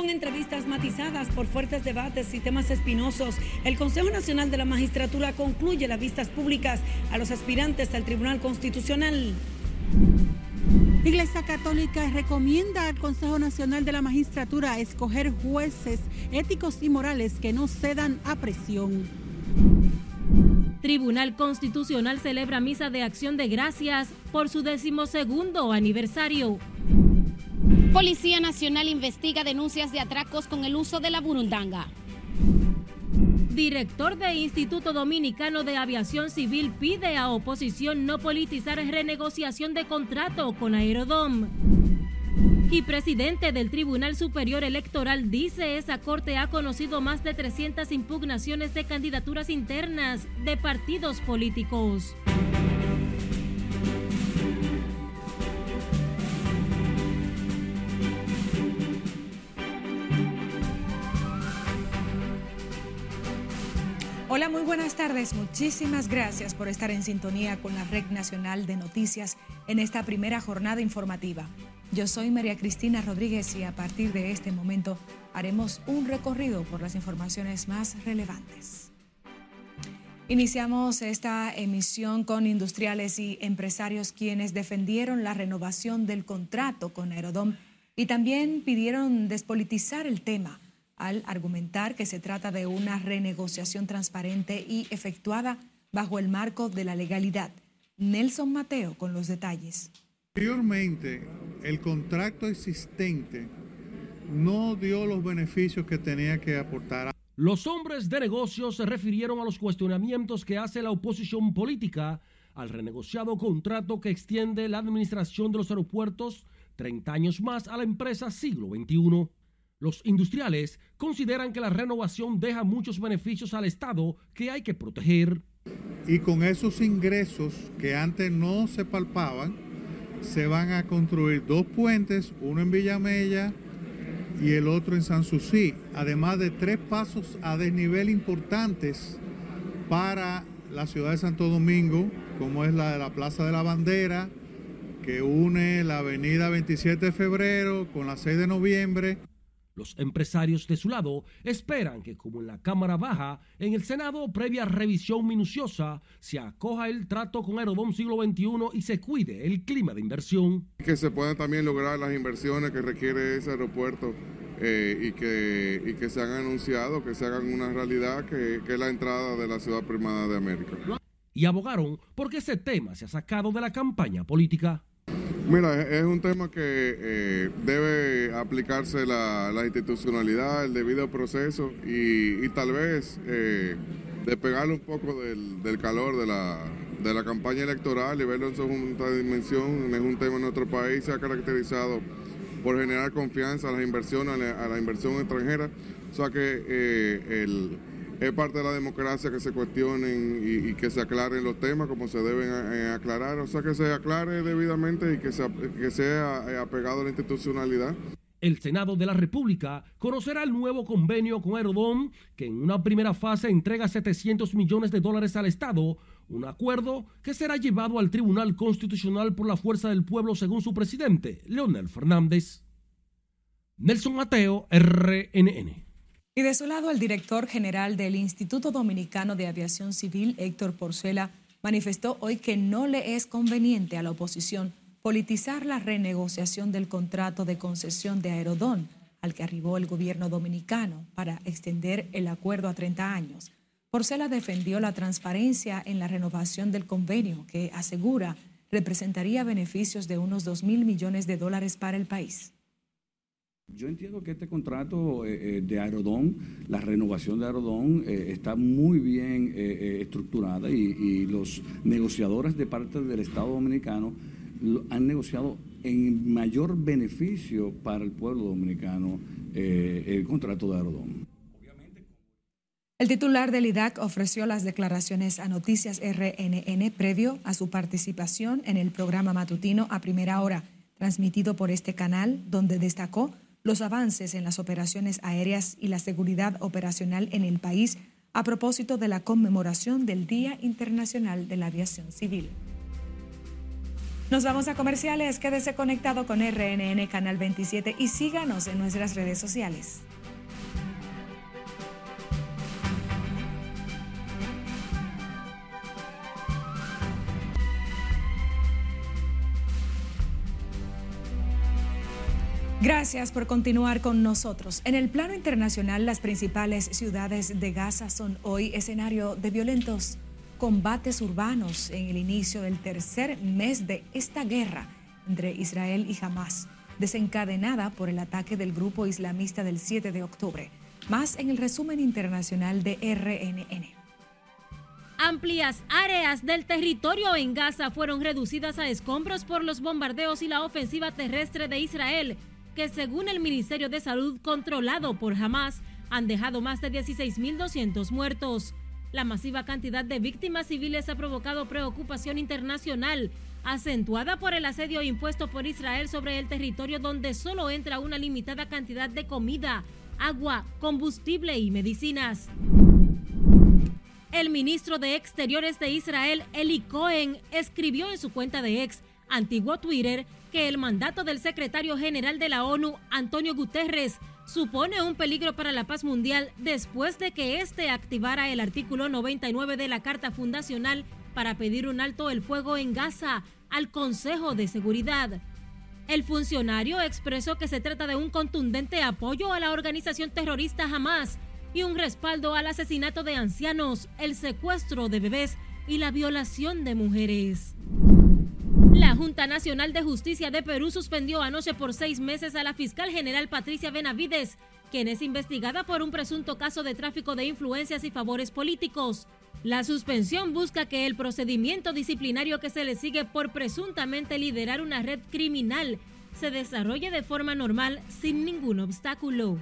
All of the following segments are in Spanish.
Con entrevistas matizadas por fuertes debates y temas espinosos, el Consejo Nacional de la Magistratura concluye las vistas públicas a los aspirantes al Tribunal Constitucional. Iglesia Católica recomienda al Consejo Nacional de la Magistratura escoger jueces éticos y morales que no cedan a presión. Tribunal Constitucional celebra misa de acción de gracias por su decimosegundo aniversario. Policía Nacional investiga denuncias de atracos con el uso de la burundanga. Director de Instituto Dominicano de Aviación Civil pide a oposición no politizar renegociación de contrato con Aerodom. Y presidente del Tribunal Superior Electoral dice esa corte ha conocido más de 300 impugnaciones de candidaturas internas de partidos políticos. Hola, muy buenas tardes. Muchísimas gracias por estar en sintonía con la Red Nacional de Noticias en esta primera jornada informativa. Yo soy María Cristina Rodríguez y a partir de este momento haremos un recorrido por las informaciones más relevantes. Iniciamos esta emisión con industriales y empresarios quienes defendieron la renovación del contrato con Aerodom y también pidieron despolitizar el tema al argumentar que se trata de una renegociación transparente y efectuada bajo el marco de la legalidad. Nelson Mateo con los detalles. Anteriormente, el contrato existente no dio los beneficios que tenía que aportar. Los hombres de negocios se refirieron a los cuestionamientos que hace la oposición política al renegociado contrato que extiende la administración de los aeropuertos 30 años más a la empresa Siglo XXI. Los industriales consideran que la renovación deja muchos beneficios al Estado que hay que proteger. Y con esos ingresos que antes no se palpaban, se van a construir dos puentes, uno en Villamella y el otro en Sanssouci, además de tres pasos a desnivel importantes para la ciudad de Santo Domingo, como es la de la Plaza de la Bandera, que une la avenida 27 de febrero con la 6 de noviembre los empresarios de su lado esperan que, como en la Cámara Baja, en el Senado, previa revisión minuciosa, se acoja el trato con Aerodón siglo XXI y se cuide el clima de inversión. Que se puedan también lograr las inversiones que requiere ese aeropuerto eh, y, que, y que se han anunciado, que se hagan una realidad, que, que es la entrada de la ciudad primada de América. Y abogaron porque ese tema se ha sacado de la campaña política. Mira, es un tema que eh, debe aplicarse la, institucionalidad, el debido proceso y, tal vez eh, despegarle un poco del, calor de la, de la, campaña electoral y verlo en su junta dimensión. Es un tema en nuestro país, se ha caracterizado por generar confianza a las inversiones, a la, inversión extranjera. O sea que eh, el es parte de la democracia que se cuestionen y, que se aclaren los temas como se deben eh, aclarar, o sea que se aclare debidamente y que, que sea eh, apegado a la institucionalidad. El Senado de la República conocerá el nuevo convenio con Aerodón, que en una primera fase entrega 700 millones de dólares al Estado, un acuerdo que será llevado al Tribunal Constitucional por la fuerza del pueblo según su presidente, Leonel Fernández. Nelson Mateo, RNN. Y de su lado, el director general del Instituto Dominicano de Aviación Civil, Héctor Porcela, manifestó hoy que no le es conveniente a la oposición politizar la renegociación del contrato de concesión de Aerodón al que arribó el gobierno dominicano para extender el acuerdo a 30 años. Porcela defendió la transparencia en la renovación del convenio que asegura representaría beneficios de unos 2 mil millones de dólares para el país. Yo entiendo que este contrato eh, eh, de Aerodón, la renovación de Aerodón, eh, está muy bien estructurada y, los negociadores de parte del Estado Dominicano han negociado en mayor beneficio para el pueblo dominicano el contrato de Aerodón. El titular del IDAC ofreció las declaraciones a Noticias RNN previo a su participación en el programa matutino a primera hora, transmitido por este canal, donde destacó los avances en las operaciones aéreas y la seguridad operacional en el país a propósito de la conmemoración del Día Internacional de la Aviación Civil. Nos vamos a comerciales. Quédese conectado con RNN Canal 27 y síganos en nuestras redes sociales. Gracias por continuar con nosotros. En el plano internacional, las principales ciudades de Gaza son hoy escenario de violentos combates urbanos en el inicio del tercer mes de esta guerra entre Israel y Hamas, desencadenada por el ataque del grupo islamista del 7 de octubre. Más en el resumen internacional de RNN. Amplias áreas del territorio en Gaza fueron reducidas a escombros por los bombardeos y la ofensiva terrestre de Israel que según el Ministerio de Salud controlado por Hamas han dejado más de 16.200 muertos. La masiva cantidad de víctimas civiles ha provocado preocupación internacional, acentuada por el asedio impuesto por Israel sobre el territorio donde solo entra una limitada cantidad de comida, agua, combustible y medicinas. El ministro de Exteriores de Israel, Eli Cohen, escribió en su cuenta de ex, antiguo Twitter, que el mandato del secretario general de la ONU, Antonio Guterres, supone un peligro para la paz mundial después de que éste activara el artículo 99 de la Carta Fundacional para pedir un alto el fuego en Gaza al Consejo de Seguridad. El funcionario expresó que se trata de un contundente apoyo a la organización terrorista Hamas y un respaldo al asesinato de ancianos, el secuestro de bebés y la violación de mujeres. La Junta Nacional de Justicia de Perú suspendió anoche por seis meses a la fiscal general Patricia Benavides, quien es investigada por un presunto caso de tráfico de influencias y favores políticos. La suspensión busca que el procedimiento disciplinario que se le sigue por presuntamente liderar una red criminal se desarrolle de forma normal sin ningún obstáculo.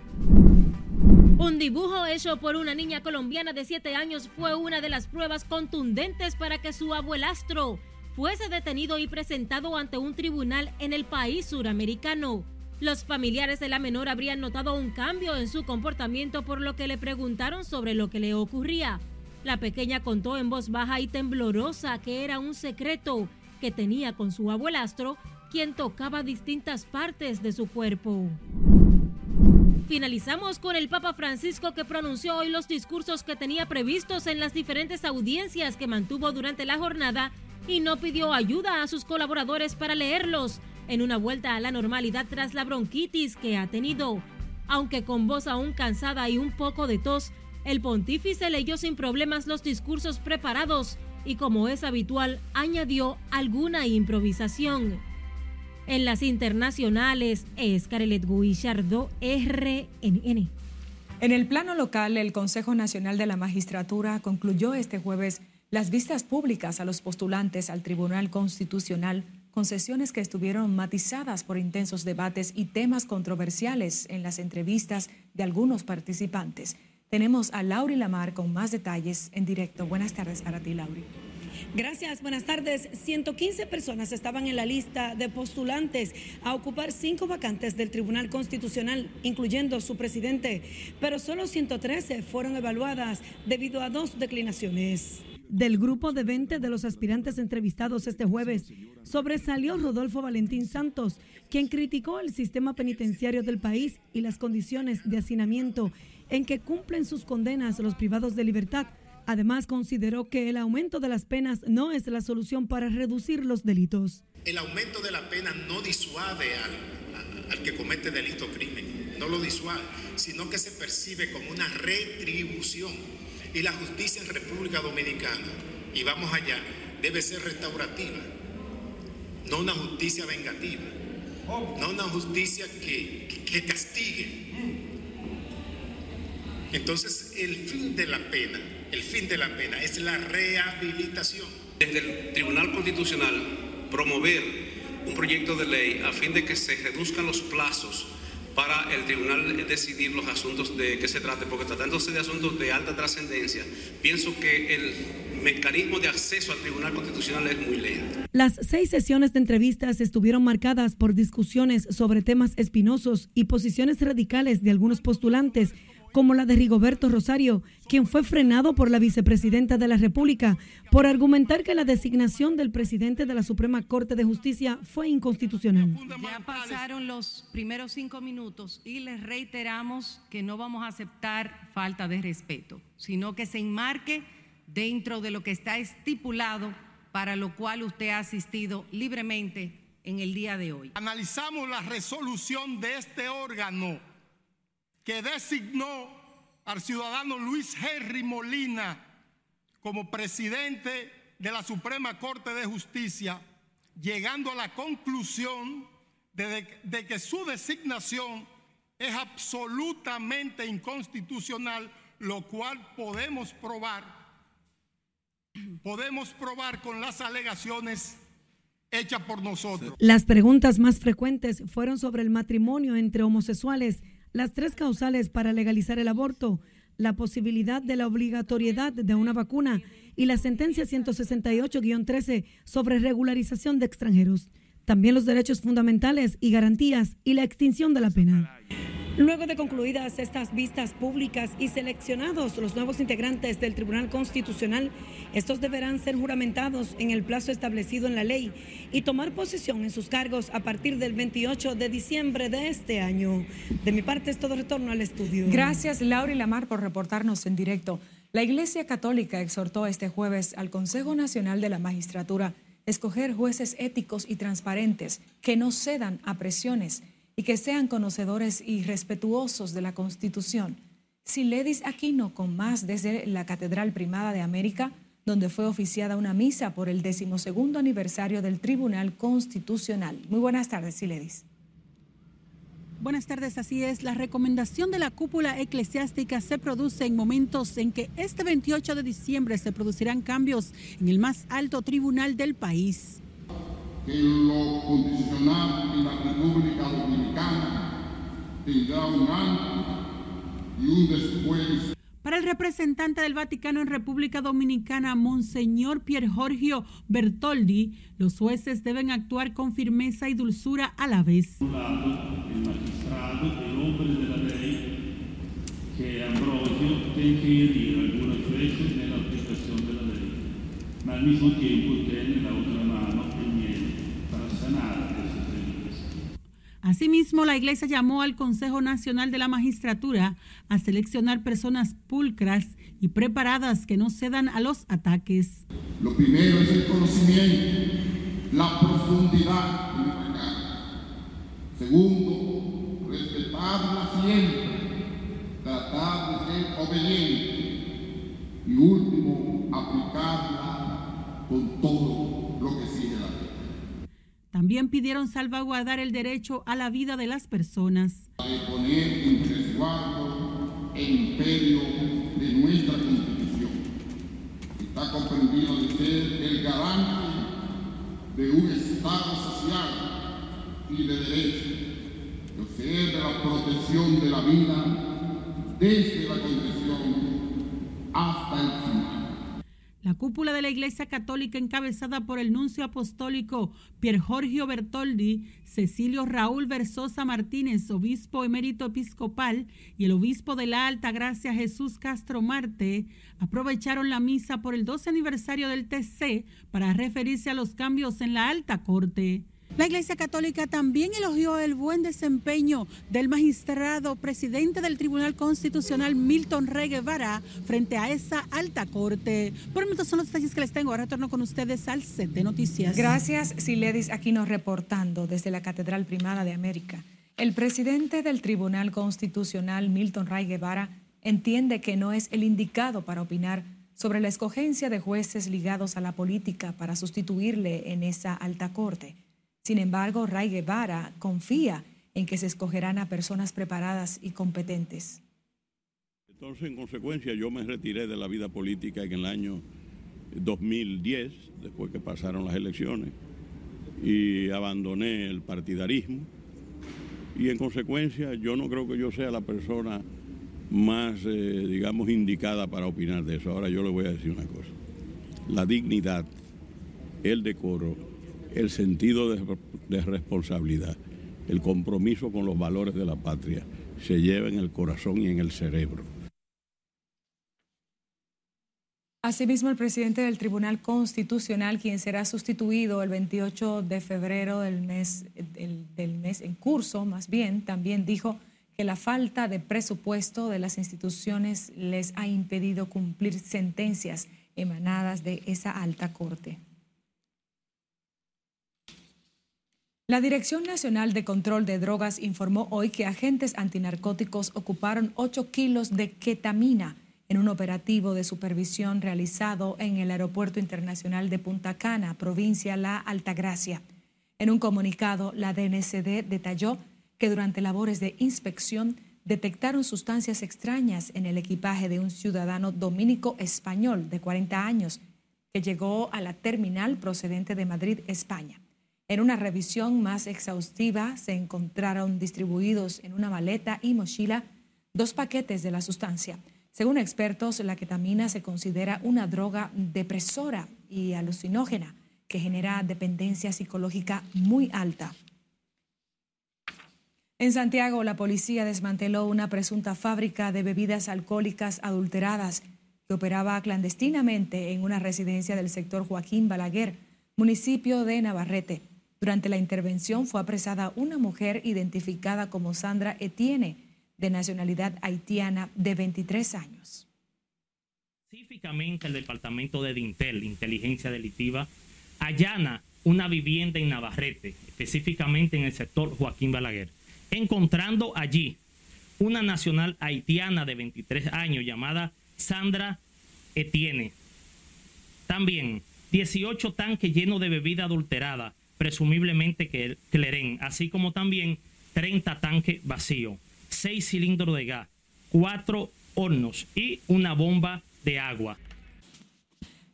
Un dibujo hecho por una niña colombiana de 7 años fue una de las pruebas contundentes para que su abuelastro fuese detenido y presentado ante un tribunal en el país suramericano. Los familiares de la menor habrían notado un cambio en su comportamiento por lo que le preguntaron sobre lo que le ocurría. La pequeña contó en voz baja y temblorosa que era un secreto que tenía con su abuelastro, quien tocaba distintas partes de su cuerpo. Finalizamos con el Papa Francisco que pronunció hoy los discursos que tenía previstos en las diferentes audiencias que mantuvo durante la jornada y no pidió ayuda a sus colaboradores para leerlos en una vuelta a la normalidad tras la bronquitis que ha tenido. Aunque con voz aún cansada y un poco de tos, el pontífice leyó sin problemas los discursos preparados y como es habitual, añadió alguna improvisación. En las internacionales es Carelet Guillardo, RNN. En el plano local, el Consejo Nacional de la Magistratura concluyó este jueves las vistas públicas a los postulantes al Tribunal Constitucional, concesiones que estuvieron matizadas por intensos debates y temas controversiales en las entrevistas de algunos participantes. Tenemos a Lauri Lamar con más detalles en directo. Buenas tardes para ti, Lauri. Gracias, buenas tardes. 115 personas estaban en la lista de postulantes a ocupar cinco vacantes del Tribunal Constitucional, incluyendo su presidente, pero solo 113 fueron evaluadas debido a dos declinaciones. Del grupo de 20 de los aspirantes entrevistados este jueves, sobresalió Rodolfo Valentín Santos, quien criticó el sistema penitenciario del país y las condiciones de hacinamiento en que cumplen sus condenas los privados de libertad. Además, consideró que el aumento de las penas no es la solución para reducir los delitos. El aumento de la pena no disuade al, al que comete delito o crimen, no lo disuade, sino que se percibe como una retribución y la justicia en República Dominicana, y vamos allá, debe ser restaurativa, no una justicia vengativa, no una justicia que, que castigue. Entonces, el fin de la pena, el fin de la pena es la rehabilitación. Desde el Tribunal Constitucional, promover un proyecto de ley a fin de que se reduzcan los plazos para el tribunal decidir los asuntos de que se trate, porque tratándose de asuntos de alta trascendencia, pienso que el mecanismo de acceso al Tribunal Constitucional es muy lento. Las seis sesiones de entrevistas estuvieron marcadas por discusiones sobre temas espinosos y posiciones radicales de algunos postulantes, como la de Rigoberto Rosario, quien fue frenado por la vicepresidenta de la República por argumentar que la designación del presidente de la Suprema Corte de Justicia fue inconstitucional. Ya pasaron los primeros cinco minutos y les reiteramos que no vamos a aceptar falta de respeto, sino que se enmarque dentro de lo que está estipulado para lo cual usted ha asistido libremente en el día de hoy. Analizamos la resolución de este órgano que designó al ciudadano Luis Henry Molina como presidente de la Suprema Corte de Justicia, llegando a la conclusión de, de que su designación es absolutamente inconstitucional, lo cual podemos probar, podemos probar con las alegaciones hechas por nosotros. Las preguntas más frecuentes fueron sobre el matrimonio entre homosexuales, las tres causales para legalizar el aborto, la posibilidad de la obligatoriedad de una vacuna y la sentencia 168-13 sobre regularización de extranjeros. También los derechos fundamentales y garantías y la extinción de la pena. Luego de concluidas estas vistas públicas y seleccionados los nuevos integrantes del Tribunal Constitucional, estos deberán ser juramentados en el plazo establecido en la ley y tomar posesión en sus cargos a partir del 28 de diciembre de este año. De mi parte es todo retorno al estudio. Gracias, Laura y Lamar, por reportarnos en directo. La Iglesia Católica exhortó este jueves al Consejo Nacional de la Magistratura escoger jueces éticos y transparentes que no cedan a presiones y que sean conocedores y respetuosos de la Constitución. Siledis Aquino, con más desde la Catedral Primada de América, donde fue oficiada una misa por el decimosegundo aniversario del Tribunal Constitucional. Muy buenas tardes, Siledis. Buenas tardes, así es. La recomendación de la cúpula eclesiástica se produce en momentos en que este 28 de diciembre se producirán cambios en el más alto tribunal del país que lo condicional en la República Dominicana tendrá un antes y un después. Para el representante del Vaticano en República Dominicana, Monseñor Pier Giorgio Bertoldi, los jueces deben actuar con firmeza y dulzura a la vez. Un lado, el magistrado, el hombre de la ley, que Ambrosio tiene que herir algunas veces en la aplicación de la ley, pero al mismo tiempo tiene la Asimismo, la Iglesia llamó al Consejo Nacional de la Magistratura a seleccionar personas pulcras y preparadas que no cedan a los ataques. Lo primero es el conocimiento, la profundidad del pecado. Segundo, respetarla siempre, tratar de ser obediente. Y último, aplicarla con todo lo que sigue la. También pidieron salvaguardar el derecho a la vida de las personas. De poner en resguardo el imperio de nuestra Constitución. Está comprendido de ser el garante de un Estado social y de derecho, de ser de la protección de la vida desde la condición La cúpula de la Iglesia Católica encabezada por el nuncio apostólico Pier Giorgio Bertoldi, Cecilio Raúl Versosa Martínez, obispo emérito episcopal, y el obispo de la Alta Gracia Jesús Castro Marte, aprovecharon la misa por el 12 aniversario del TC para referirse a los cambios en la Alta Corte. La Iglesia Católica también elogió el buen desempeño del magistrado presidente del Tribunal Constitucional Milton Rey Guevara frente a esa alta corte. Por el momento son los detalles que les tengo. Ahora retorno con ustedes al set de noticias. Gracias, Siledis Aquino reportando desde la Catedral Primada de América. El presidente del Tribunal Constitucional Milton Ray Guevara entiende que no es el indicado para opinar sobre la escogencia de jueces ligados a la política para sustituirle en esa alta corte. Sin embargo, Ray Guevara confía en que se escogerán a personas preparadas y competentes. Entonces, en consecuencia, yo me retiré de la vida política en el año 2010, después que pasaron las elecciones, y abandoné el partidarismo. Y en consecuencia, yo no creo que yo sea la persona más, eh, digamos, indicada para opinar de eso. Ahora yo le voy a decir una cosa. La dignidad, el decoro el sentido de, responsabilidad, el compromiso con los valores de la patria se lleva en el corazón y en el cerebro. Asimismo, el presidente del Tribunal Constitucional, quien será sustituido el 28 de febrero del mes, del mes en curso, más bien, también dijo que la falta de presupuesto de las instituciones les ha impedido cumplir sentencias emanadas de esa alta corte. La Dirección Nacional de Control de Drogas informó hoy que agentes antinarcóticos ocuparon 8 kilos de ketamina en un operativo de supervisión realizado en el Aeropuerto Internacional de Punta Cana, provincia La Altagracia. En un comunicado, la DNCD detalló que durante labores de inspección detectaron sustancias extrañas en el equipaje de un ciudadano dominico español de 40 años que llegó a la terminal procedente de Madrid, España. En una revisión más exhaustiva se encontraron distribuidos en una maleta y mochila dos paquetes de la sustancia. Según expertos, la ketamina se considera una droga depresora y alucinógena que genera dependencia psicológica muy alta. En Santiago, la policía desmanteló una presunta fábrica de bebidas alcohólicas adulteradas que operaba clandestinamente en una residencia del sector Joaquín Balaguer, municipio de Navarrete. Durante la intervención fue apresada una mujer identificada como Sandra Etienne, de nacionalidad haitiana de 23 años. Específicamente el Departamento de Dintel, Inteligencia Delictiva, allana una vivienda en Navarrete, específicamente en el sector Joaquín Balaguer, encontrando allí una nacional haitiana de 23 años llamada Sandra Etienne. También 18 tanques llenos de bebida adulterada, presumiblemente que Clerén, así como también 30 tanques vacíos seis cilindros de gas, cuatro hornos y una bomba de agua.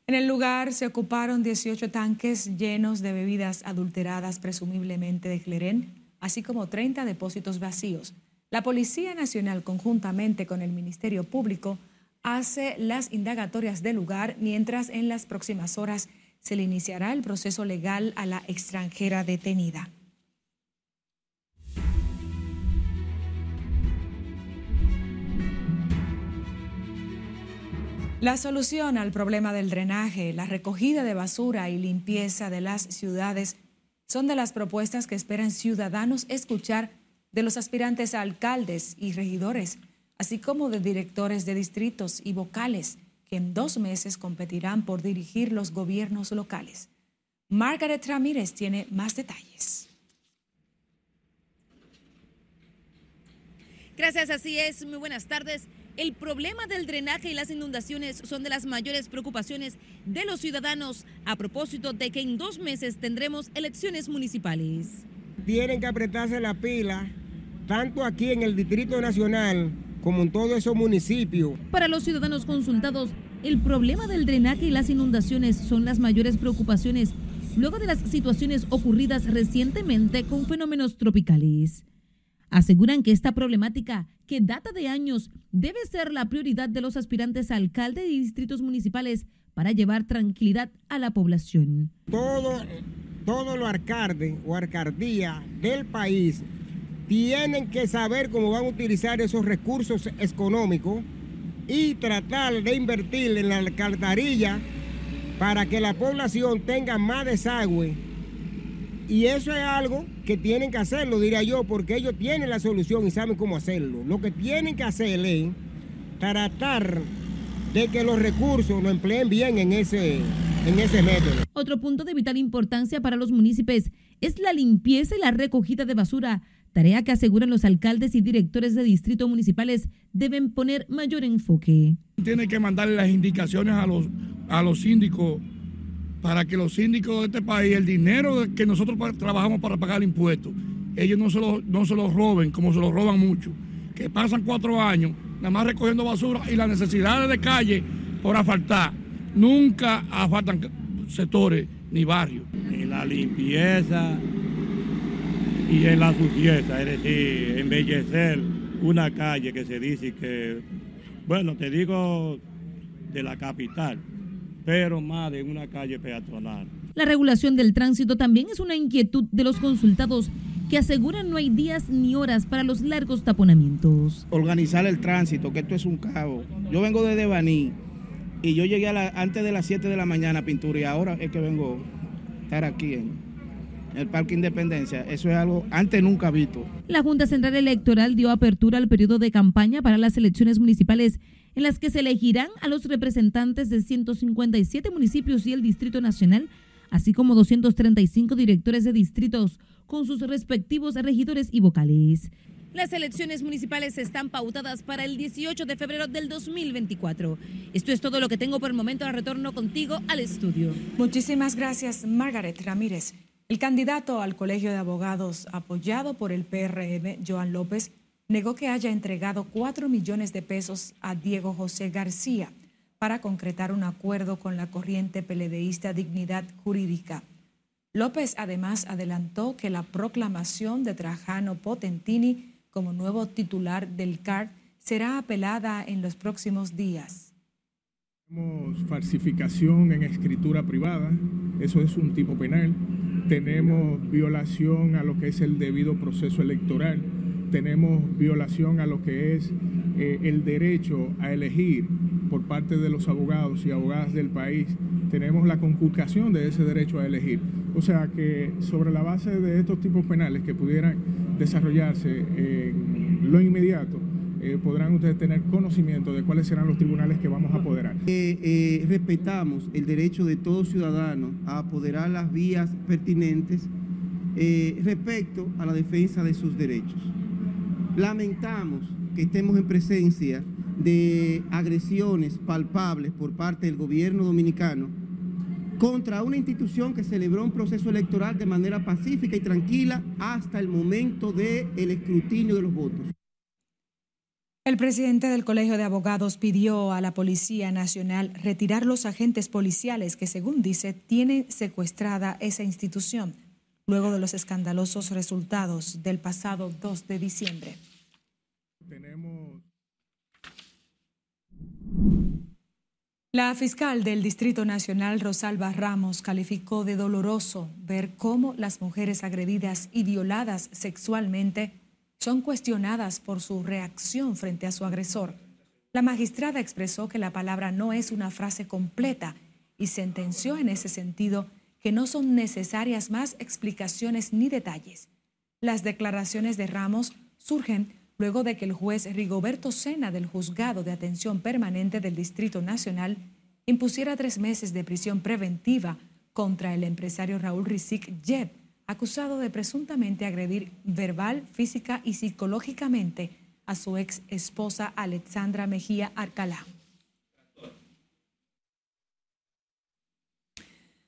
En el lugar se ocuparon 18 tanques llenos de bebidas adulteradas, presumiblemente de Clerén, así como 30 depósitos vacíos. La Policía Nacional, conjuntamente con el Ministerio Público, hace las indagatorias del lugar, mientras en las próximas horas se le iniciará el proceso legal a la extranjera detenida. La solución al problema del drenaje, la recogida de basura y limpieza de las ciudades son de las propuestas que esperan ciudadanos escuchar de los aspirantes a alcaldes y regidores, así como de directores de distritos y vocales que en dos meses competirán por dirigir los gobiernos locales. Margaret Ramírez tiene más detalles. Gracias, así es. Muy buenas tardes. El problema del drenaje y las inundaciones son de las mayores preocupaciones de los ciudadanos a propósito de que en dos meses tendremos elecciones municipales. Tienen que apretarse la pila, tanto aquí en el Distrito Nacional como en todos esos municipios. Para los ciudadanos consultados, el problema del drenaje y las inundaciones son las mayores preocupaciones luego de las situaciones ocurridas recientemente con fenómenos tropicales. Aseguran que esta problemática, que data de años, debe ser la prioridad de los aspirantes a alcalde y distritos municipales para llevar tranquilidad a la población. Todo, todos los alcaldes o alcaldías del país tienen que saber cómo van a utilizar esos recursos económicos y tratar de invertir en la alcantarilla para que la población tenga más desagüe y eso es algo que tienen que hacerlo, diría yo, porque ellos tienen la solución y saben cómo hacerlo. Lo que tienen que hacer es tratar de que los recursos lo empleen bien en ese, en ese método. Otro punto de vital importancia para los municipios es la limpieza y la recogida de basura, tarea que aseguran los alcaldes y directores de distritos municipales deben poner mayor enfoque. Tiene que mandarle las indicaciones a los, a los síndicos para que los síndicos de este país, el dinero que nosotros trabajamos para pagar impuestos, ellos no se, lo, no se los roben como se lo roban mucho, que pasan cuatro años nada más recogiendo basura y las necesidades de calle por asfaltar. Nunca asfaltan sectores ni barrios. En la limpieza y en la suciedad, es decir, embellecer una calle que se dice que, bueno, te digo de la capital, pero más de una calle peatonal. La regulación del tránsito también es una inquietud de los consultados que aseguran no hay días ni horas para los largos taponamientos. Organizar el tránsito, que esto es un caos. Yo vengo desde Baní y yo llegué antes de las 7 de la mañana a pintura y ahora es que vengo a estar aquí en, el Parque Independencia. Eso es algo antes nunca visto. La Junta Central Electoral dio apertura al periodo de campaña para las elecciones municipales en las que se elegirán a los representantes de 157 municipios y el Distrito Nacional, así como 235 directores de distritos con sus respectivos regidores y vocales. Las elecciones municipales están pautadas para el 18 de febrero del 2024. Esto es todo lo que tengo por el momento. Retorno contigo al estudio. Muchísimas gracias, Margaret Ramírez. El candidato al Colegio de Abogados, apoyado por el PRM, Joan López, negó que haya entregado 4 millones de pesos a Diego José García para concretar un acuerdo con la corriente peledeísta Dignidad Jurídica. López además adelantó que la proclamación de Trajano Potentini como nuevo titular del CAR será apelada en los próximos días. Falsificación en escritura privada, eso es un tipo penal tenemos violación a lo que es el debido proceso electoral, tenemos violación a lo que es eh, el derecho a elegir por parte de los abogados y abogadas del país, tenemos la conculcación de ese derecho a elegir. O sea que sobre la base de estos tipos penales que pudieran desarrollarse en lo inmediato, eh, podrán ustedes tener conocimiento de cuáles serán los tribunales que vamos a apoderar. Eh, eh, respetamos el derecho de todo ciudadano a apoderar las vías pertinentes respecto a la defensa de sus derechos. Lamentamos que estemos en presencia de agresiones palpables por parte del gobierno dominicano contra una institución que celebró un proceso electoral de manera pacífica y tranquila hasta el momento del escrutinio de los votos. El presidente del Colegio de Abogados pidió a la Policía Nacional retirar los agentes policiales que, según dice, tienen secuestrada esa institución luego de los escandalosos resultados del pasado 2 de diciembre. La fiscal del Distrito Nacional, Rosalba Ramos, calificó de doloroso ver cómo las mujeres agredidas y violadas sexualmente son cuestionadas por su reacción frente a su agresor. La magistrada expresó que la palabra no es una frase completa y sentenció en ese sentido que no son necesarias más explicaciones ni detalles. Las declaraciones de Ramos surgen luego de que el juez Rigoberto Sena del Juzgado de Atención Permanente del Distrito Nacional impusiera tres meses de prisión preventiva contra el empresario Raúl Rizik Jeb acusado de presuntamente agredir verbal, física y psicológicamente a su ex esposa Alexandra Mejía Arcalá.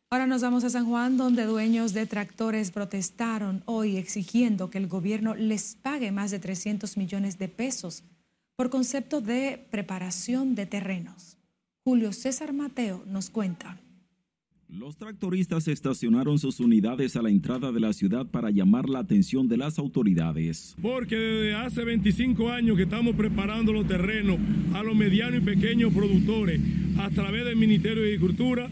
Ahora nos vamos a San Juan, donde dueños de tractores protestaron hoy exigiendo que el gobierno les pague más de 300 millones de pesos por concepto de preparación de terrenos. Julio César Mateo nos cuenta. Los tractoristas estacionaron sus unidades a la entrada de la ciudad para llamar la atención de las autoridades. Porque desde hace 25 años que estamos preparando los terrenos a los medianos y pequeños productores a través del Ministerio de Agricultura,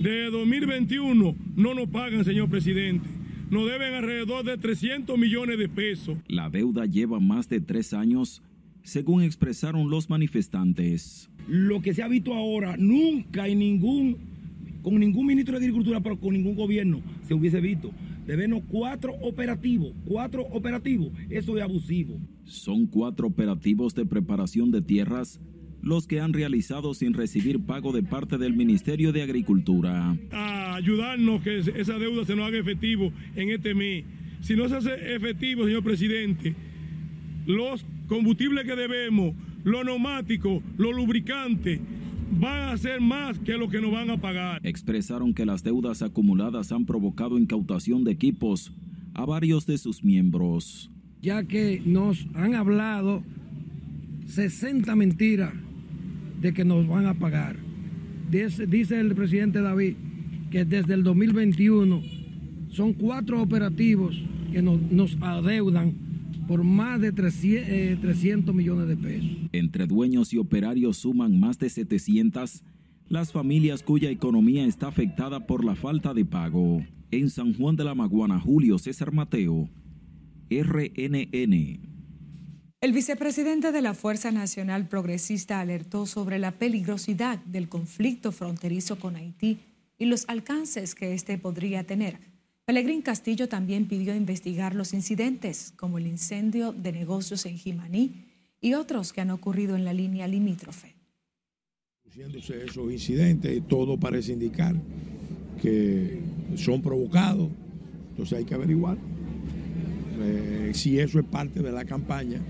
de 2021 no nos pagan, señor presidente. Nos deben alrededor de 300 millones de pesos. La deuda lleva más de tres años, según expresaron los manifestantes. Lo que se ha visto ahora, nunca hay ningún con ningún ministro de Agricultura, pero con ningún gobierno se hubiese visto. Debemos cuatro operativos, cuatro operativos, eso es abusivo. Son cuatro operativos de preparación de tierras los que han realizado sin recibir pago de parte del Ministerio de Agricultura. A ayudarnos que esa deuda se nos haga efectivo en este mes. Si no se hace efectivo, señor presidente, los combustibles que debemos, los neumáticos, los lubricantes, van a ser más que lo que nos van a pagar. Expresaron que las deudas acumuladas han provocado incautación de equipos a varios de sus miembros. Ya que nos han hablado 60 mentiras de que nos van a pagar. Dice, dice el presidente David que desde el 2021 son cuatro operativos que nos, nos adeudan por más de 300, eh, millones de pesos. Entre dueños y operarios suman más de 700 las familias cuya economía está afectada por la falta de pago. En San Juan de la Maguana, Julio César Mateo, RNN. El vicepresidente de la Fuerza Nacional Progresista alertó sobre la peligrosidad del conflicto fronterizo con Haití y los alcances que éste podría tener. Pelegrín Castillo también pidió investigar los incidentes, como el incendio de negocios en Jimaní y otros que han ocurrido en la línea limítrofe. Esos incidentes, todo parece indicar que son provocados, entonces hay que averiguar eh, si eso es parte de la campaña.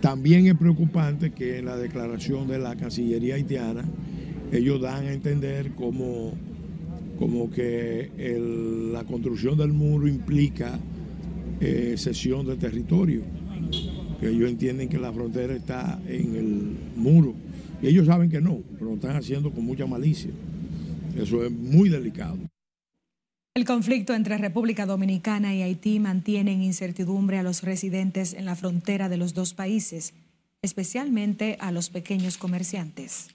También es preocupante que en la declaración de la Cancillería haitiana ellos dan a entender como como que la construcción del muro implica eh, cesión de territorio, que ellos entienden que la frontera está en el muro. Y ellos saben que no, pero lo están haciendo con mucha malicia. Eso es muy delicado. El conflicto entre República Dominicana y Haití mantiene en incertidumbre a los residentes en la frontera de los dos países, especialmente a los pequeños comerciantes.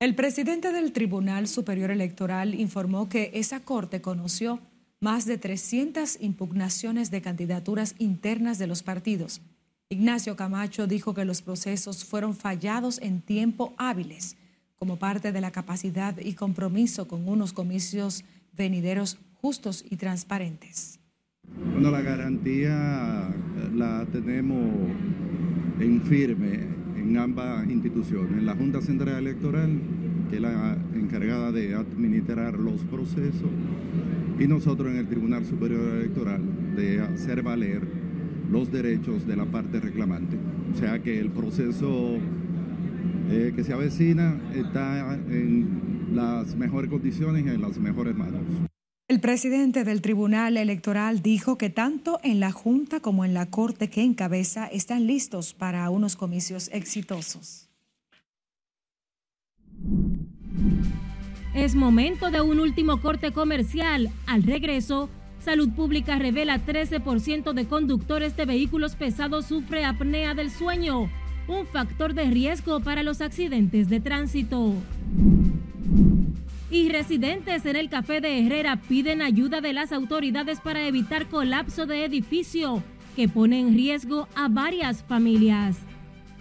El presidente del Tribunal Superior Electoral informó que esa corte conoció más de 300 impugnaciones de candidaturas internas de los partidos. Ignacio Camacho dijo que los procesos fueron fallados en tiempo hábiles como parte de la capacidad y compromiso con unos comicios venideros justos y transparentes. Bueno, la garantía la tenemos en firme en ambas instituciones, la Junta Central Electoral, que es la encargada de administrar los procesos, y nosotros en el Tribunal Superior Electoral de hacer valer los derechos de la parte reclamante. O sea que el proceso eh, que se avecina está en las mejores condiciones y en las mejores manos. El presidente del Tribunal Electoral dijo que tanto en la Junta como en la Corte que encabeza están listos para unos comicios exitosos. Es momento de un último corte comercial. Al regreso, Salud Pública revela 13% de conductores de vehículos pesados sufre apnea del sueño, un factor de riesgo para los accidentes de tránsito. Y residentes en el café de Herrera piden ayuda de las autoridades para evitar colapso de edificio que pone en riesgo a varias familias.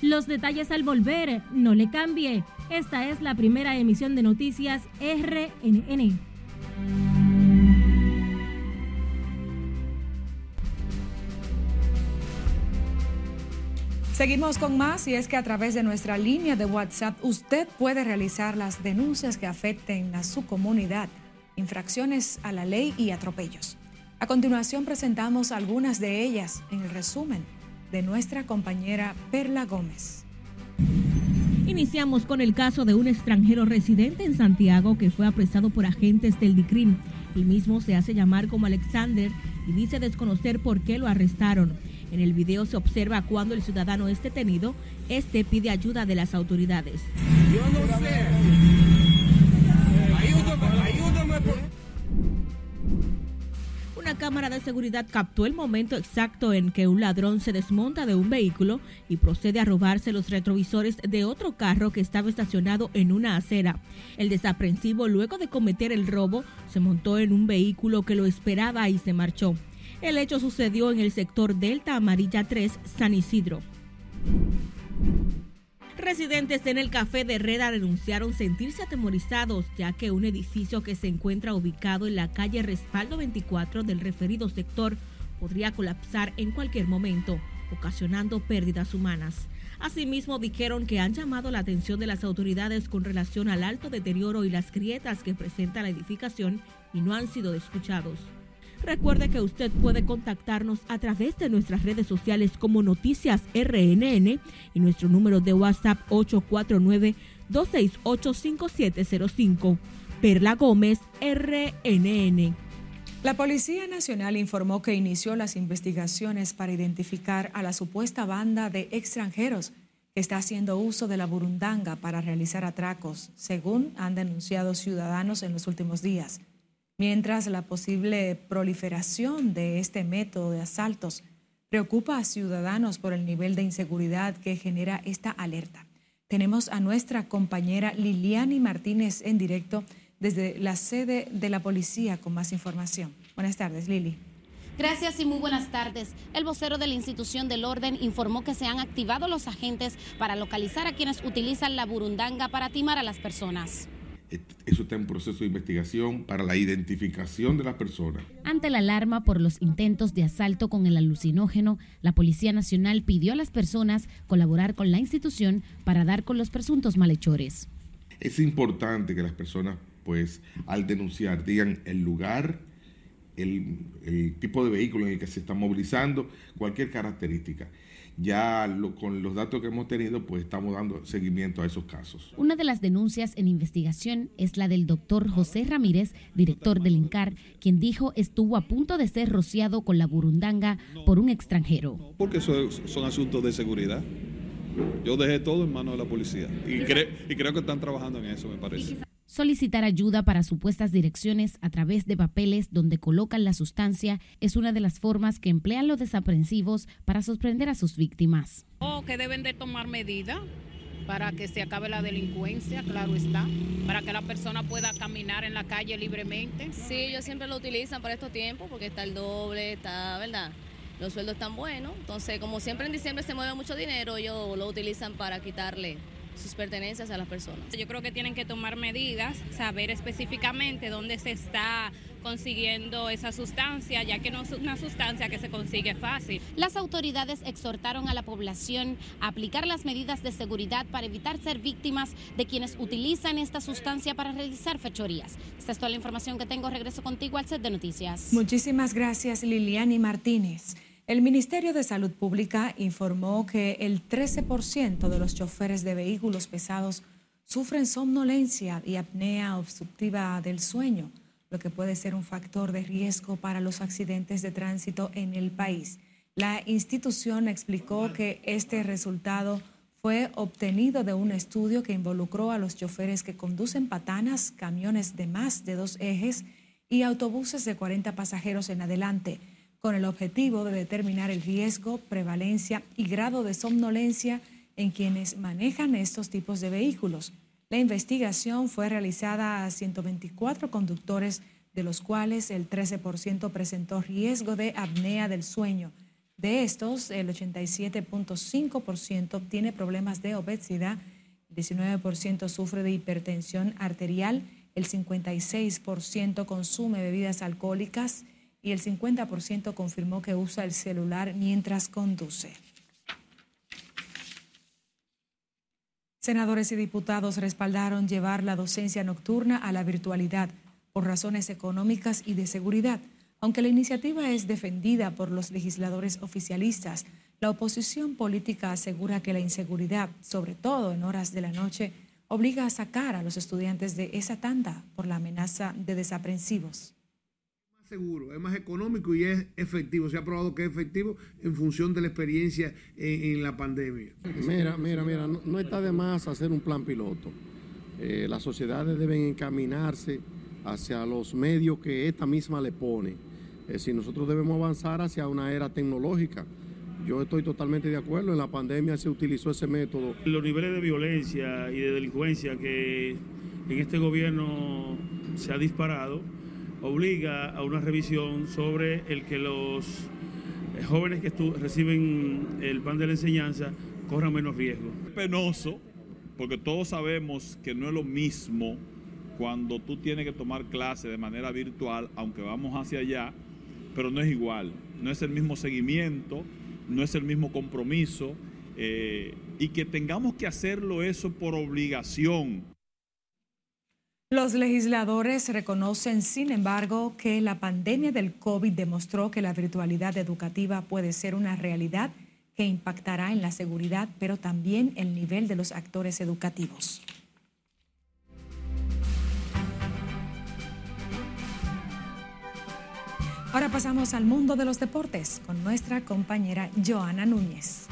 Los detalles al volver, no le cambie. Esta es la primera emisión de noticias RNN. Seguimos con más y es que a través de nuestra línea de WhatsApp usted puede realizar las denuncias que afecten a su comunidad, infracciones a la ley y atropellos. A continuación presentamos algunas de ellas en el resumen de nuestra compañera Perla Gómez. Iniciamos con el caso de un extranjero residente en Santiago que fue apresado por agentes del DICRIN. El mismo se hace llamar como Alexander y dice desconocer por qué lo arrestaron. En el video se observa cuando el ciudadano es detenido, este pide ayuda de las autoridades. Yo no sé. Una cámara de seguridad captó el momento exacto en que un ladrón se desmonta de un vehículo y procede a robarse los retrovisores de otro carro que estaba estacionado en una acera. El desaprensivo, luego de cometer el robo, se montó en un vehículo que lo esperaba y se marchó. El hecho sucedió en el sector Delta Amarilla 3, San Isidro. Residentes en el café de Herrera denunciaron sentirse atemorizados ya que un edificio que se encuentra ubicado en la calle Respaldo 24 del referido sector podría colapsar en cualquier momento, ocasionando pérdidas humanas. Asimismo, dijeron que han llamado la atención de las autoridades con relación al alto deterioro y las grietas que presenta la edificación y no han sido escuchados. Recuerde que usted puede contactarnos a través de nuestras redes sociales como Noticias RNN y nuestro número de WhatsApp 849-268-5705. Perla Gómez, RNN. La Policía Nacional informó que inició las investigaciones para identificar a la supuesta banda de extranjeros que está haciendo uso de la burundanga para realizar atracos, según han denunciado ciudadanos en los últimos días mientras la posible proliferación de este método de asaltos preocupa a ciudadanos por el nivel de inseguridad que genera esta alerta. Tenemos a nuestra compañera Liliani Martínez en directo desde la sede de la policía con más información. Buenas tardes, Lili. Gracias y muy buenas tardes. El vocero de la institución del orden informó que se han activado los agentes para localizar a quienes utilizan la burundanga para timar a las personas. Eso está en proceso de investigación para la identificación de las personas. Ante la alarma por los intentos de asalto con el alucinógeno, la Policía Nacional pidió a las personas colaborar con la institución para dar con los presuntos malhechores. Es importante que las personas, pues, al denunciar, digan el lugar, el, tipo de vehículo en el que se está movilizando, cualquier característica. Ya con los datos que hemos tenido, pues estamos dando seguimiento a esos casos. Una de las denuncias en investigación es la del doctor José Ramírez, director del INCAR, quien dijo estuvo a punto de ser rociado con la burundanga por un extranjero. Porque eso son asuntos de seguridad. Yo dejé todo en manos de la policía y, y creo que están trabajando en eso, me parece solicitar ayuda para supuestas direcciones a través de papeles donde colocan la sustancia es una de las formas que emplean los desaprensivos para sorprender a sus víctimas. O que deben de tomar medidas para que se acabe la delincuencia, claro está, para que la persona pueda caminar en la calle libremente. Sí, ellos siempre lo utilizan para estos tiempos porque está el doble, está, ¿verdad? Los sueldos están buenos, entonces como siempre en diciembre se mueve mucho dinero, ellos lo utilizan para quitarle sus pertenencias a las personas. Yo creo que tienen que tomar medidas, saber específicamente dónde se está consiguiendo esa sustancia, ya que no es una sustancia que se consigue fácil. Las autoridades exhortaron a la población a aplicar las medidas de seguridad para evitar ser víctimas de quienes utilizan esta sustancia para realizar fechorías. Esta es toda la información que tengo. Regreso contigo al set de noticias. Muchísimas gracias, Liliani Martínez. El Ministerio de Salud Pública informó que el 13% de los choferes de vehículos pesados sufren somnolencia y apnea obstructiva del sueño, lo que puede ser un factor de riesgo para los accidentes de tránsito en el país. La institución explicó que este resultado fue obtenido de un estudio que involucró a los choferes que conducen patanas, camiones de más de dos ejes y autobuses de 40 pasajeros en adelante con el objetivo de determinar el riesgo, prevalencia y grado de somnolencia en quienes manejan estos tipos de vehículos. La investigación fue realizada a 124 conductores, de los cuales el 13% presentó riesgo de apnea del sueño. De estos, el 87.5% tiene problemas de obesidad, el 19% sufre de hipertensión arterial, el 56% consume bebidas alcohólicas, y el 50% confirmó que usa el celular mientras conduce. Senadores y diputados respaldaron llevar la docencia nocturna a la virtualidad por razones económicas y de seguridad. Aunque la iniciativa es defendida por los legisladores oficialistas, la oposición política asegura que la inseguridad, sobre todo en horas de la noche, obliga a sacar a los estudiantes de esa tanda por la amenaza de desaprensivos seguro, es más económico y es efectivo. Se ha probado que es efectivo en función de la experiencia en, la pandemia. Mira, mira, mira, no, está de más hacer un plan piloto. Eh, las sociedades deben encaminarse hacia los medios que esta misma le pone. si nosotros debemos avanzar hacia una era tecnológica. Yo estoy totalmente de acuerdo, en la pandemia se utilizó ese método. Los niveles de violencia y de delincuencia que en este gobierno se ha disparado, obliga a una revisión sobre el que los eh, jóvenes que reciben el pan de la enseñanza corran menos riesgo. Es penoso, porque todos sabemos que no es lo mismo cuando tú tienes que tomar clase de manera virtual, aunque vamos hacia allá, pero no es igual, no es el mismo seguimiento, no es el mismo compromiso, eh, y que tengamos que hacerlo eso por obligación. Los legisladores reconocen, sin embargo, que la pandemia del COVID demostró que la virtualidad educativa puede ser una realidad que impactará en la seguridad, pero también el nivel de los actores educativos. Ahora pasamos al mundo de los deportes con nuestra compañera Joana Núñez.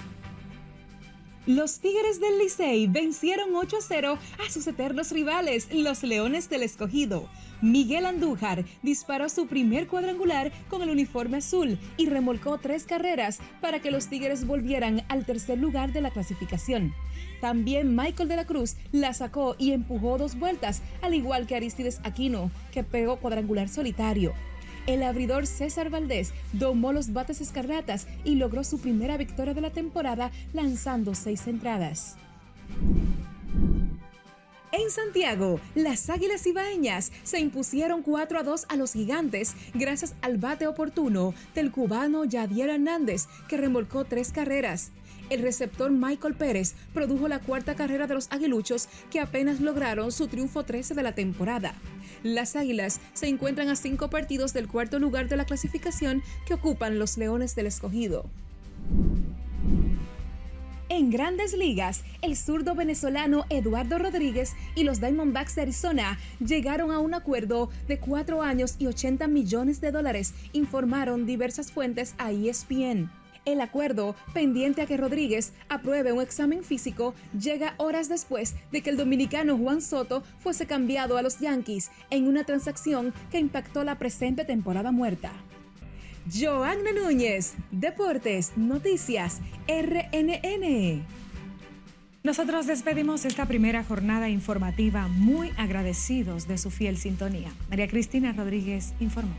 Los Tigres del Licey vencieron 8-0 a sus eternos rivales, los Leones del Escogido. Miguel Andújar disparó su primer cuadrangular con el uniforme azul y remolcó tres carreras para que los Tigres volvieran al tercer lugar de la clasificación. También Michael de la Cruz la sacó y empujó dos vueltas, al igual que Aristides Aquino, que pegó cuadrangular solitario. El abridor César Valdés domó los bates escarlatas y logró su primera victoria de la temporada lanzando seis entradas. En Santiago, las Águilas Ibaeñas se impusieron 4 a 2 a los gigantes gracias al bate oportuno del cubano Yadier Hernández, que remolcó tres carreras. El receptor Michael Pérez produjo la cuarta carrera de los aguiluchos que apenas lograron su triunfo 13 de la temporada. Las Águilas se encuentran a cinco partidos del cuarto lugar de la clasificación que ocupan los Leones del Escogido. En grandes ligas, el zurdo venezolano Eduardo Rodríguez y los Diamondbacks de Arizona llegaron a un acuerdo de cuatro años y 80 millones de dólares, informaron diversas fuentes a ESPN. El acuerdo, pendiente a que Rodríguez apruebe un examen físico, llega horas después de que el dominicano Juan Soto fuese cambiado a los Yankees en una transacción que impactó la presente temporada muerta. Joanna Núñez, Deportes, Noticias, RNN. Nosotros despedimos esta primera jornada informativa muy agradecidos de su fiel sintonía. María Cristina Rodríguez informó.